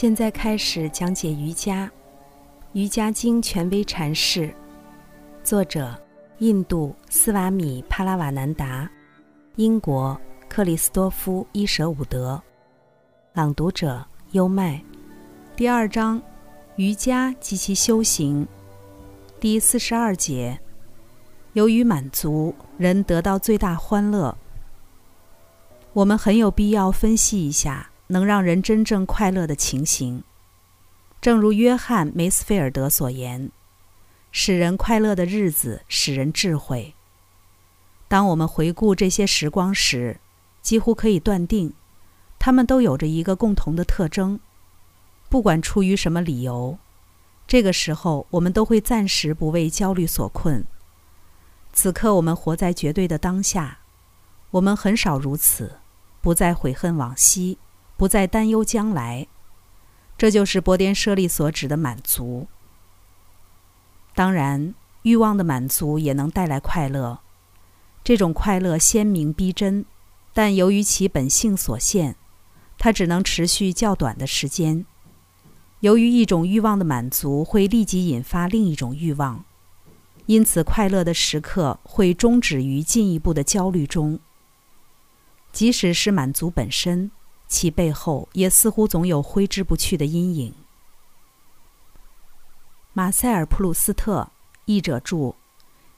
现在开始讲解瑜伽，《瑜伽经》权威阐释，作者印度斯瓦米帕拉瓦南达，英国克里斯多夫伊舍伍德，朗读者优麦。第二章，瑜伽及其修行，第四十二节，由于满足，人得到最大欢乐。我们很有必要分析一下。能让人真正快乐的情形，正如约翰·梅斯菲尔德所言：“使人快乐的日子，使人智慧。”当我们回顾这些时光时，几乎可以断定，他们都有着一个共同的特征。不管出于什么理由，这个时候我们都会暂时不为焦虑所困。此刻我们活在绝对的当下，我们很少如此，不再悔恨往昔。不再担忧将来，这就是波颠舍利所指的满足。当然，欲望的满足也能带来快乐，这种快乐鲜明逼真，但由于其本性所限，它只能持续较短的时间。由于一种欲望的满足会立即引发另一种欲望，因此快乐的时刻会终止于进一步的焦虑中。即使是满足本身。其背后也似乎总有挥之不去的阴影。马塞尔·普鲁斯特，译者注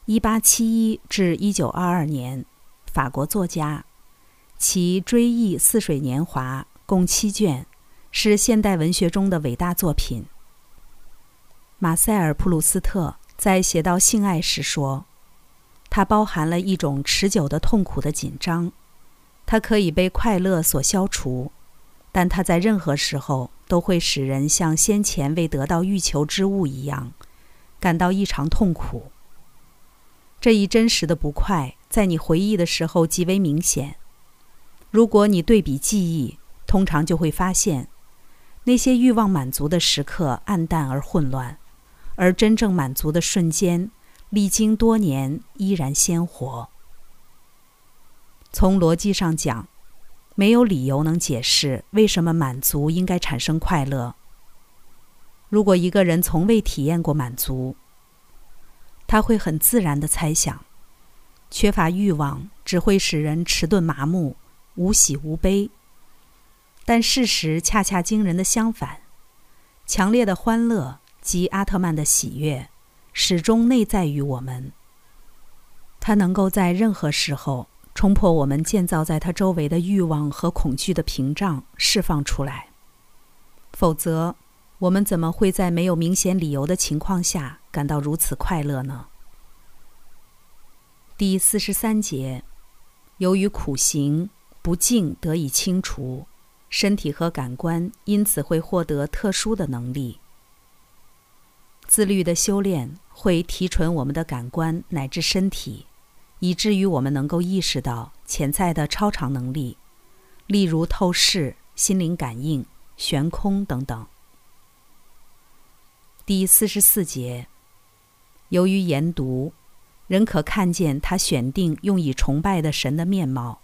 ，1871至1922年，法国作家，其《追忆似水年华》共七卷，是现代文学中的伟大作品。马塞尔·普鲁斯特在写到性爱时说：“它包含了一种持久的痛苦的紧张。”它可以被快乐所消除，但它在任何时候都会使人像先前未得到欲求之物一样，感到异常痛苦。这一真实的不快在你回忆的时候极为明显。如果你对比记忆，通常就会发现，那些欲望满足的时刻暗淡而混乱，而真正满足的瞬间，历经多年依然鲜活。从逻辑上讲，没有理由能解释为什么满足应该产生快乐。如果一个人从未体验过满足，他会很自然地猜想，缺乏欲望只会使人迟钝麻木、无喜无悲。但事实恰恰惊人的相反，强烈的欢乐及阿特曼的喜悦始终内在于我们。他能够在任何时候。冲破我们建造在他周围的欲望和恐惧的屏障，释放出来。否则，我们怎么会在没有明显理由的情况下感到如此快乐呢？第四十三节，由于苦行不净得以清除，身体和感官因此会获得特殊的能力。自律的修炼会提纯我们的感官乃至身体。以至于我们能够意识到潜在的超常能力，例如透视、心灵感应、悬空等等。第四十四节，由于研读，人可看见他选定用以崇拜的神的面貌。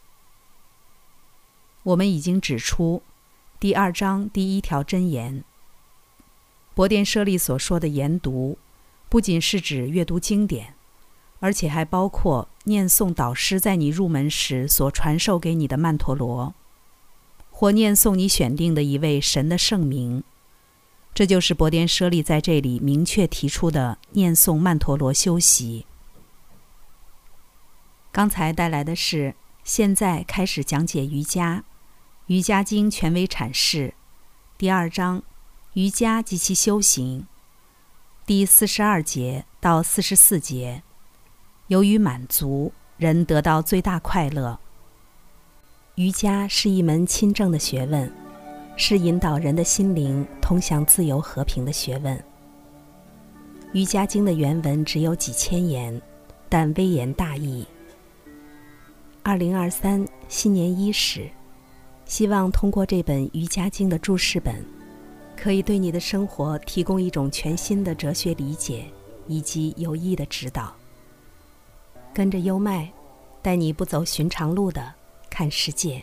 我们已经指出，第二章第一条箴言，博颠舍利所说的研读，不仅是指阅读经典。而且还包括念诵导师在你入门时所传授给你的曼陀罗，或念诵你选定的一位神的圣名。这就是博颠舍利在这里明确提出的念诵曼陀罗修习。刚才带来的是，现在开始讲解瑜伽，《瑜伽经》权威阐释，第二章，瑜伽及其修行，第四十二节到四十四节。由于满足，人得到最大快乐。瑜伽是一门亲政的学问，是引导人的心灵通向自由和平的学问。《瑜伽经》的原文只有几千言，但微言大义。二零二三新年伊始，希望通过这本《瑜伽经》的注释本，可以对你的生活提供一种全新的哲学理解以及有益的指导。跟着优麦，带你不走寻常路的看世界。